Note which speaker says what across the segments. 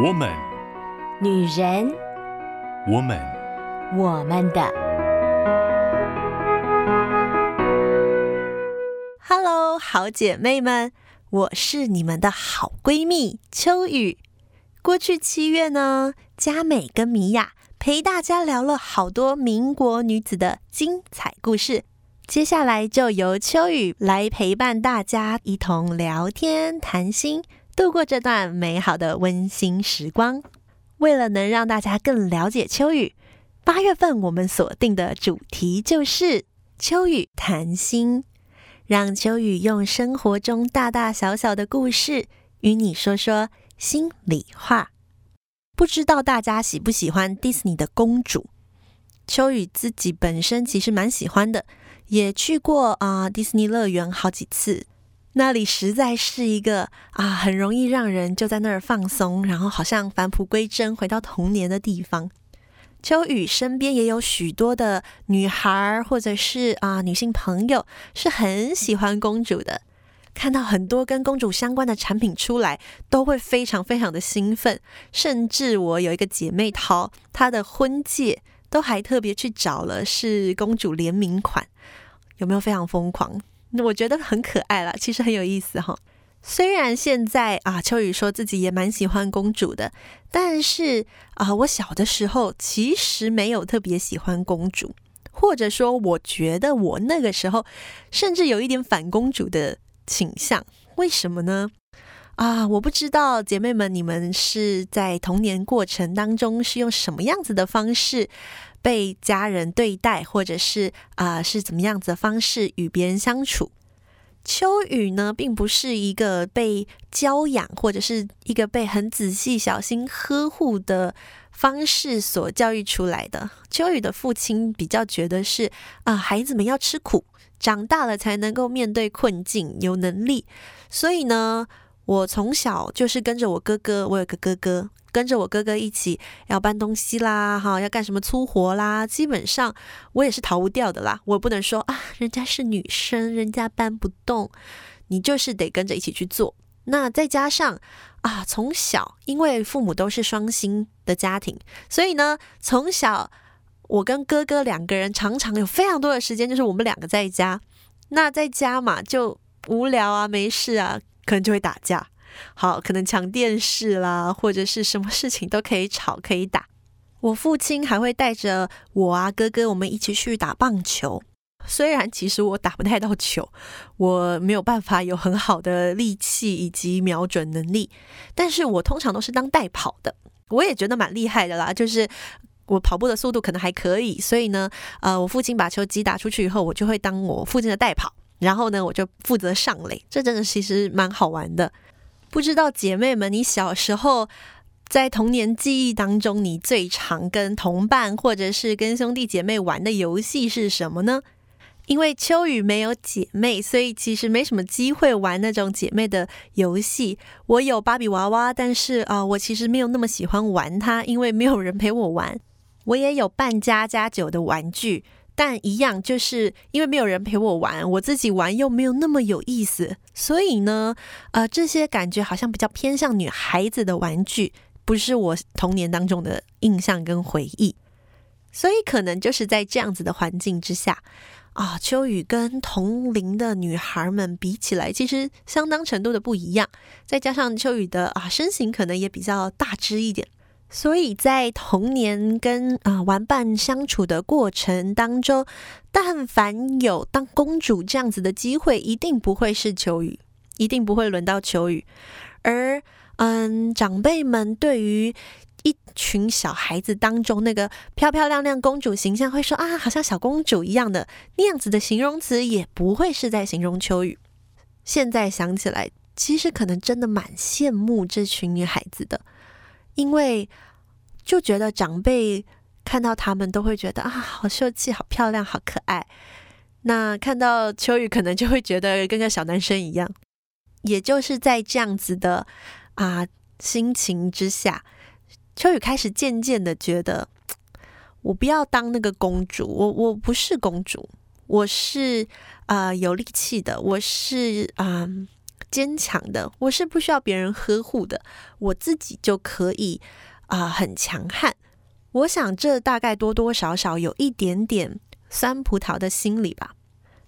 Speaker 1: 我们，
Speaker 2: 女人，
Speaker 1: 我们，
Speaker 2: 我们的。
Speaker 3: Hello，好姐妹们，我是你们的好闺蜜秋雨。过去七月呢，佳美跟米娅陪大家聊了好多民国女子的精彩故事。接下来就由秋雨来陪伴大家，一同聊天谈心，度过这段美好的温馨时光。为了能让大家更了解秋雨，八月份我们锁定的主题就是秋雨谈心，让秋雨用生活中大大小小的故事与你说说心里话。不知道大家喜不喜欢迪士尼的公主？秋雨自己本身其实蛮喜欢的。也去过啊、呃，迪士尼乐园好几次，那里实在是一个啊，很容易让人就在那儿放松，然后好像返璞归真，回到童年的地方。秋雨身边也有许多的女孩，或者是啊、女性朋友，是很喜欢公主的。看到很多跟公主相关的产品出来，都会非常非常的兴奋。甚至我有一个姐妹淘，她的婚戒都还特别去找了是公主联名款。有没有非常疯狂？我觉得很可爱啦，其实很有意思哈。虽然现在啊，秋雨说自己也蛮喜欢公主的，但是啊，我小的时候其实没有特别喜欢公主，或者说，我觉得我那个时候甚至有一点反公主的倾向。为什么呢？啊，我不知道姐妹们，你们是在童年过程当中是用什么样子的方式被家人对待，或者是啊、是怎么样子的方式与别人相处？秋雨呢，并不是一个被教养，或者是一个被很仔细、小心呵护的方式所教育出来的。秋雨的父亲比较觉得是啊、孩子们要吃苦，长大了才能够面对困境，有能力。所以呢，我从小就是跟着我哥哥，我有个哥哥。跟着我哥哥一起要搬东西啦，哈，要干什么粗活啦，基本上我也是逃不掉的啦。我不能说啊，人家是女生，人家搬不动，你就是得跟着一起去做。那再加上啊，从小因为父母都是双薪的家庭，所以呢，从小我跟哥哥两个人常常有非常多的时间，就是我们两个在家。那在家嘛，就无聊啊，没事啊，可能就会打架。好，可能抢电视啦，或者是什么事情都可以吵，可以打。我父亲还会带着我啊哥哥，我们一起去打棒球。虽然其实我打不太到球，我没有办法有很好的力气以及瞄准能力，但是我通常都是当代跑的。我也觉得蛮厉害的啦，就是我跑步的速度可能还可以，所以呢，呃，我父亲把球击打出去以后，我就会当我父亲的代跑，然后呢，我就负责上垒。这真的其实蛮好玩的。不知道姐妹们，你小时候在童年记忆当中，你最常跟同伴或者是跟兄弟姐妹玩的游戏是什么呢？因为秋雨没有姐妹，所以其实没什么机会玩那种姐妹的游戏。我有芭比娃娃，但是啊、我其实没有那么喜欢玩它，因为没有人陪我玩。我也有扮家家酒的玩具。但一样，就是因为没有人陪我玩，我自己玩又没有那么有意思，所以呢，呃，这些感觉好像比较偏向女孩子的玩具，不是我童年当中的印象跟回忆。所以可能就是在这样子的环境之下，啊，秋雨跟同龄的女孩们比起来，其实相当程度的不一样。再加上秋雨的啊身形可能也比较大只一点。所以在童年跟啊、呃、玩伴相处的过程当中，但凡有当公主这样子的机会，一定不会是秋雨，一定不会轮到秋雨。而嗯，长辈们对于一群小孩子当中那个漂漂亮亮公主形象，会说啊，好像小公主一样的那样子的形容词，也不会是在形容秋雨。现在想起来，其实可能真的蛮羡慕这群女孩子的。因为就觉得长辈看到他们都会觉得啊，好秀气、好漂亮、好可爱。那看到秋雨，可能就会觉得跟个小男生一样。也就是在这样子的啊心情之下，秋雨开始渐渐的觉得，我不要当那个公主，我我不是公主，我是啊有力气的，我是啊坚强的，我是不需要别人呵护的，我自己就可以啊、很强悍。我想这大概多多少少有一点点酸葡萄的心理吧。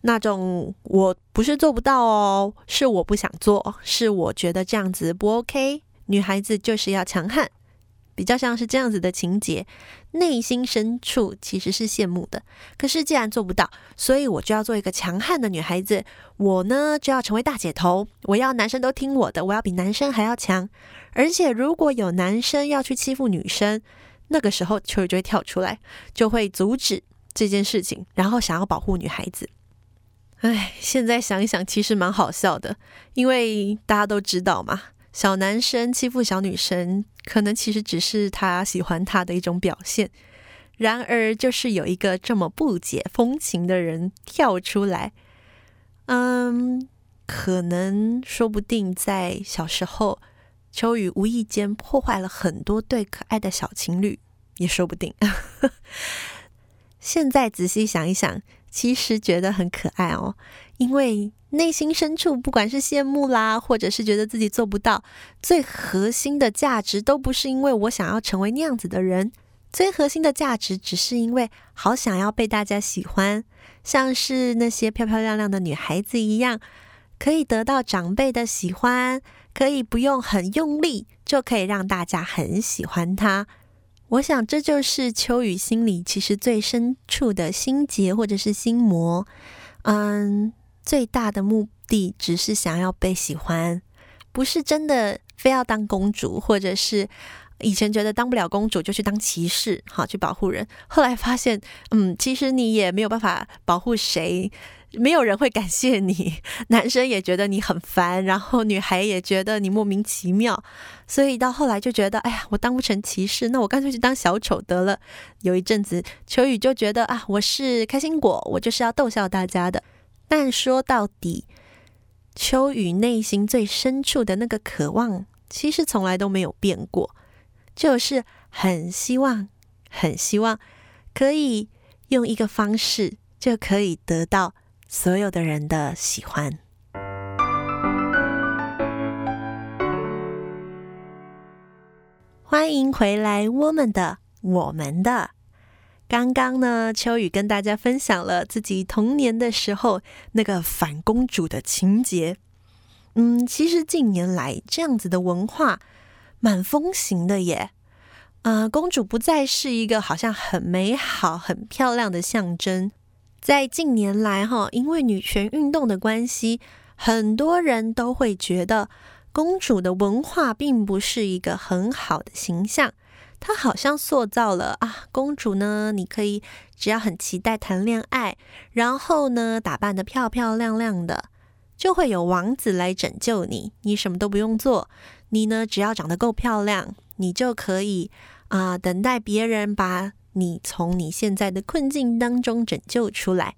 Speaker 3: 那种我不是做不到哦，是我不想做，是我觉得这样子不 OK。女孩子就是要强悍，比较像是这样子的情节，内心深处其实是羡慕的。可是既然做不到，所以我就要做一个强悍的女孩子。我呢就要成为大姐头，我要男生都听我的，我要比男生还要强。而且如果有男生要去欺负女生，那个时候秋雨就会跳出来，就会阻止这件事情，然后想要保护女孩子。哎，现在想一想，其实蛮好笑的，因为大家都知道嘛，小男生欺负小女生，可能其实只是他喜欢她的一种表现。然而，就是有一个这么不解风情的人跳出来，嗯，可能说不定在小时候，秋雨无意间破坏了很多对可爱的小情侣，也说不定。现在仔细想一想。其实觉得很可爱哦，因为内心深处不管是羡慕啦，或者是觉得自己做不到，最核心的价值都不是因为我想要成为那样子的人，最核心的价值只是因为好想要被大家喜欢，像是那些漂漂亮亮的女孩子一样，可以得到长辈的喜欢，可以不用很用力就可以让大家很喜欢她。我想，这就是秋雨心里其实最深处的心结或者是心魔。嗯，最大的目的只是想要被喜欢，不是真的非要当公主，或者是以前觉得当不了公主就去当骑士，好去保护人。后来发现，嗯，其实你也没有办法保护谁。没有人会感谢你，男生也觉得你很烦，然后女孩也觉得你莫名其妙，所以到后来就觉得，哎呀，我当不成骑士，那我干脆去当小丑得了。有一阵子，秋雨就觉得啊，我是开心果，我就是要逗笑大家的。但说到底，秋雨内心最深处的那个渴望，其实从来都没有变过，就是很希望，很希望可以用一个方式就可以得到。所有的人的喜欢。欢迎回来，我们的我们的。刚刚呢，秋雨跟大家分享了自己童年的时候那个反公主的情节。嗯，其实近年来这样子的文化蛮风行的耶。啊、公主不再是一个好像很美好、很漂亮的象征。在近年来，哈，因为女权运动的关系，很多人都会觉得公主的文化并不是一个很好的形象。他好像塑造了啊，公主呢，你可以只要很期待谈恋爱，然后呢，打扮得漂漂亮亮的，就会有王子来拯救你，你什么都不用做，你呢，只要长得够漂亮，你就可以啊、等待别人把。你从你现在的困境当中拯救出来，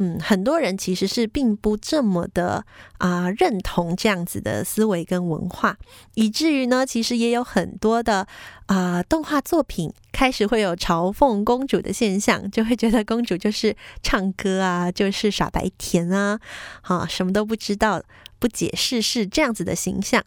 Speaker 3: 嗯，很多人其实是并不这么的啊、认同这样子的思维跟文化，以至于呢，其实也有很多的啊、动画作品开始会有嘲讽公主的现象，就会觉得公主就是唱歌啊，就是傻白甜啊，啊，什么都不知道，不解世事这样子的形象。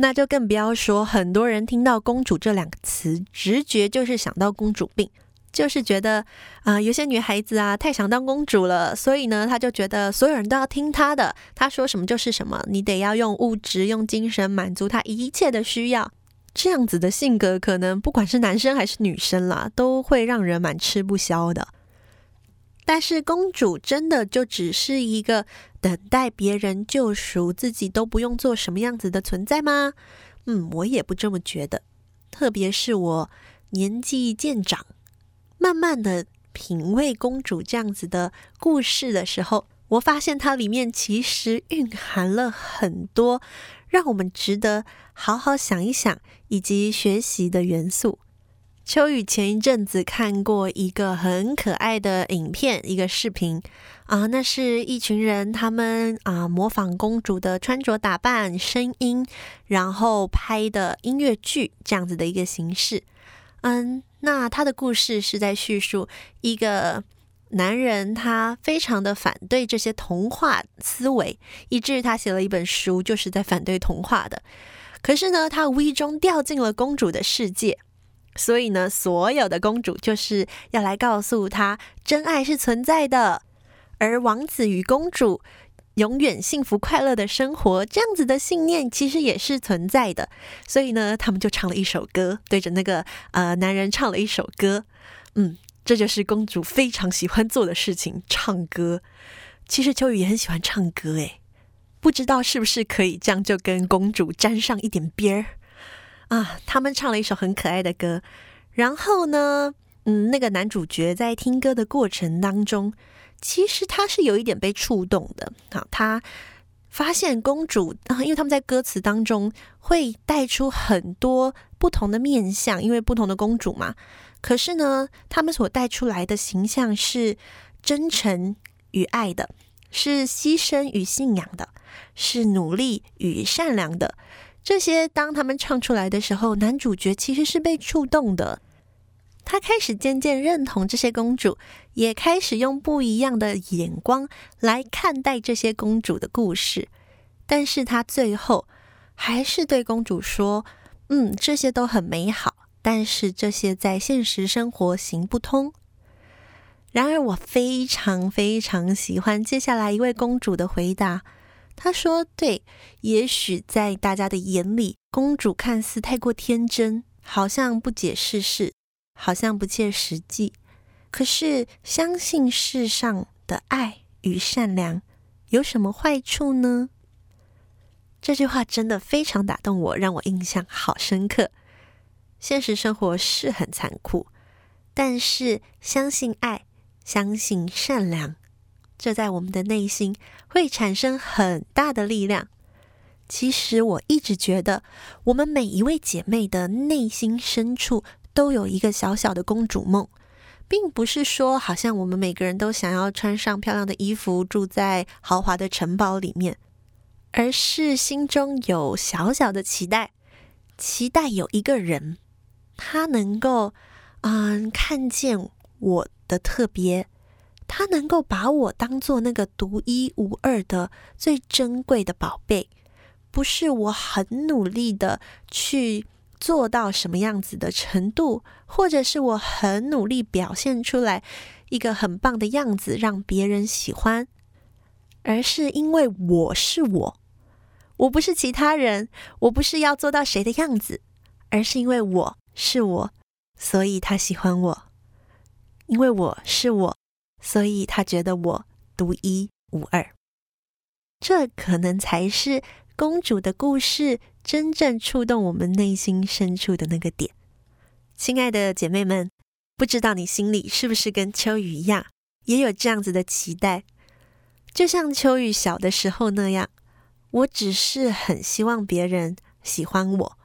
Speaker 3: 那就更不要说，很多人听到“公主”这两个词，直觉就是想到公主病，就是觉得啊、有些女孩子啊太想当公主了，所以呢，她就觉得所有人都要听她的，她说什么就是什么，你得要用物质、用精神满足她一切的需要。这样子的性格，可能不管是男生还是女生啦，都会让人蛮吃不消的。但是公主真的就只是一个等待别人救赎，自己都不用做什么样子的存在吗？嗯，我也不这么觉得。特别是我年纪渐长，慢慢的品味公主这样子的故事的时候，我发现它里面其实蕴含了很多让我们值得好好想一想以及学习的元素。秋雨前一阵子看过一个很可爱的影片，一个视频啊，那是一群人他们啊模仿公主的穿着打扮、声音，然后拍的音乐剧这样子的一个形式。嗯，那他的故事是在叙述一个男人他非常的反对这些童话思维，以至于他写了一本书，就是在反对童话的。可是呢，他无意中掉进了公主的世界，所以呢，所有的公主就是要来告诉他，真爱是存在的，而王子与公主永远幸福快乐的生活，这样子的信念其实也是存在的。所以呢，他们就唱了一首歌，对着那个呃男人唱了一首歌，嗯。这就是公主非常喜欢做的事情，唱歌。其实秋雨也很喜欢唱歌，诶，不知道是不是可以这样就跟公主沾上一点边儿啊？他们唱了一首很可爱的歌，然后呢，嗯，那个男主角在听歌的过程当中，其实他是有一点被触动的。好，他发现公主啊，因为他们在歌词当中会带出很多不同的面相，因为不同的公主嘛。可是呢，他们所带出来的形象是真诚与爱的，是牺牲与信仰的，是努力与善良的。这些当他们唱出来的时候，男主角其实是被触动的。他开始渐渐认同这些公主，也开始用不一样的眼光来看待这些公主的故事。但是他最后还是对公主说：“嗯，这些都很美好。”但是这些在现实生活行不通。然而，我非常非常喜欢接下来一位公主的回答。她说：“对，也许在大家的眼里，公主看似太过天真，好像不解世事，好像不切实际。可是，相信世上的爱与善良，有什么坏处呢？”这句话真的非常打动我，让我印象好深刻。现实生活是很残酷，但是相信爱，相信善良，这在我们的内心会产生很大的力量。其实我一直觉得，我们每一位姐妹的内心深处都有一个小小的公主梦，并不是说好像我们每个人都想要穿上漂亮的衣服，住在豪华的城堡里面，而是心中有小小的期待，期待有一个人。他能够，嗯，看见我的特别，他能够把我当做那个独一无二的、最珍贵的宝贝，不是我很努力的去做到什么样子的程度，或者是我很努力表现出来一个很棒的样子让别人喜欢，而是因为我是我，我不是其他人，我不是要做到谁的样子，而是因为我。是我，所以他喜欢我，因为我是我，所以他觉得我独一无二。这可能才是公主的故事真正触动我们内心深处的那个点。亲爱的姐妹们，不知道你心里是不是跟秋雨一样，也有这样子的期待？就像秋雨小的时候那样，我只是很希望别人喜欢我。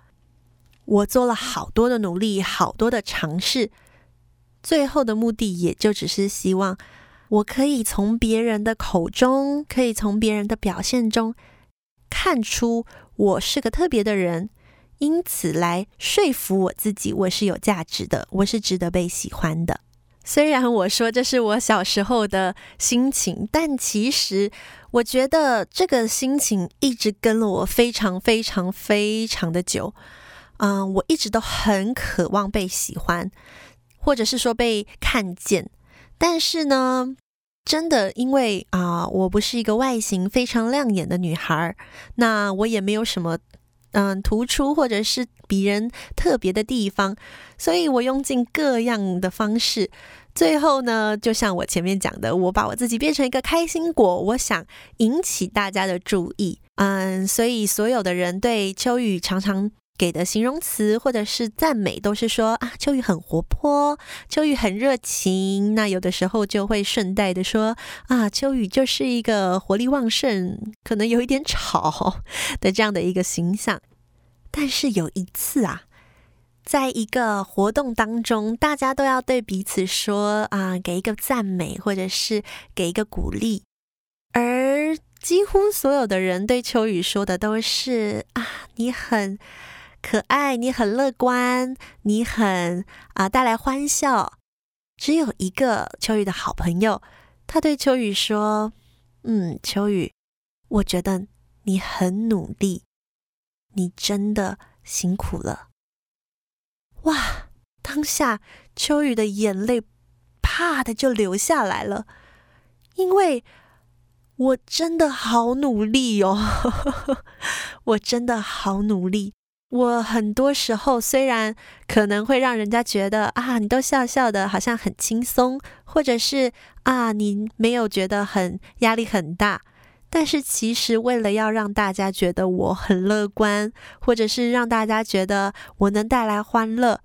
Speaker 3: 我做了好多的努力，好多的尝试，最后的目的也就只是希望我可以从别人的口中，可以从别人的表现中看出我是个特别的人，因此来说服我自己，我是有价值的，我是值得被喜欢的。虽然我说这是我小时候的心情，但其实我觉得这个心情一直跟了我非常非常非常的久。嗯、我一直都很渴望被喜欢，或者是说被看见。但是呢，真的因为啊、我不是一个外形非常亮眼的女孩，那我也没有什么嗯、突出或者是比人特别的地方，所以我用尽各样的方式，最后呢，就像我前面讲的，我把我自己变成一个开心果，我想引起大家的注意。嗯，所以所有的人对秋雨常常。给的形容词或者是赞美，都是说啊，秋雨很活泼，秋雨很热情。那有的时候就会顺带的说啊，秋雨就是一个活力旺盛，可能有一点吵的这样的一个形象。但是有一次啊，在一个活动当中，大家都要对彼此说啊，给一个赞美或者是给一个鼓励，而几乎所有的人对秋雨说的都是啊，你很。可爱，你很乐观，你很啊带来欢笑，只有一个秋雨的好朋友，他对秋雨说：“嗯，秋雨，我觉得你很努力，你真的辛苦了。”哇！当下秋雨的眼泪啪的就流下来了，因为我真的好努力哦，我真的好努力。我很多时候虽然可能会让人家觉得啊，你都笑笑的，好像很轻松，或者是啊，你没有觉得很压力很大，但是其实为了要让大家觉得我很乐观，或者是让大家觉得我能带来欢乐，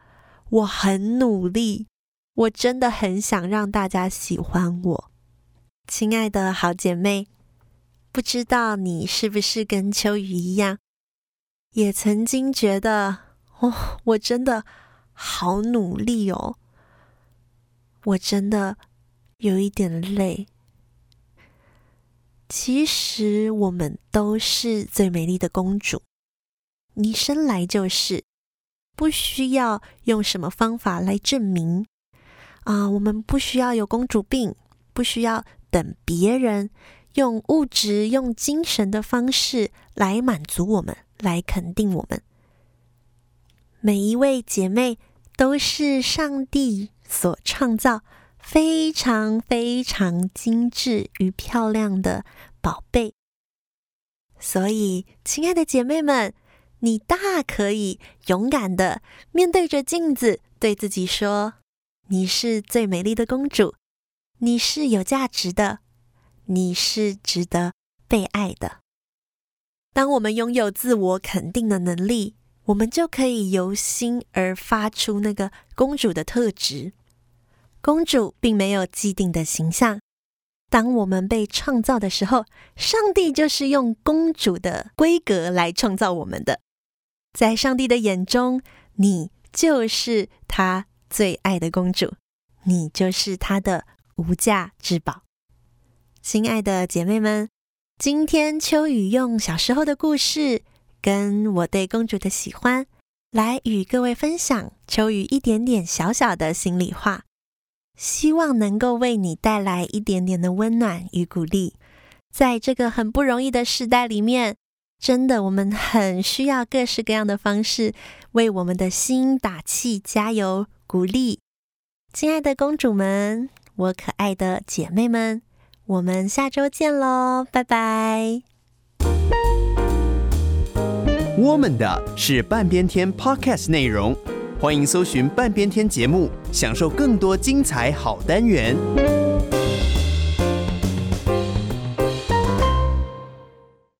Speaker 3: 我很努力，我真的很想让大家喜欢我。亲爱的好姐妹，不知道你是不是跟秋雨一样？也曾经觉得，哦，我真的好努力哦，我真的有一点累。其实我们都是最美丽的公主，你生来就是，不需要用什么方法来证明啊，我们不需要有公主病，不需要等别人用物质、用精神的方式来满足我们。来肯定我们，每一位姐妹都是上帝所创造，非常非常精致与漂亮的宝贝。所以，亲爱的姐妹们，你大可以勇敢的面对着镜子，对自己说：“你是最美丽的公主，你是有价值的，你是值得被爱的。”当我们拥有自我肯定的能力，我们就可以由心而发出那个公主的特质。公主并没有既定的形象。当我们被创造的时候，上帝就是用公主的规格来创造我们的。在上帝的眼中，你就是他最爱的公主，你就是他的无价之宝。亲爱的姐妹们。今天秋雨用小时候的故事，跟我对公主的喜欢，来与各位分享秋雨一点点小小的心里话，希望能够为你带来一点点的温暖与鼓励。在这个很不容易的时代里面，真的我们很需要各式各样的方式为我们的心打气、加油、鼓励。亲爱的公主们，我可爱的姐妹们。我们下周见喽，拜拜！
Speaker 1: 我们的是半边天 Podcast 内容，欢迎搜寻半边天节目，享受更多精彩好单元。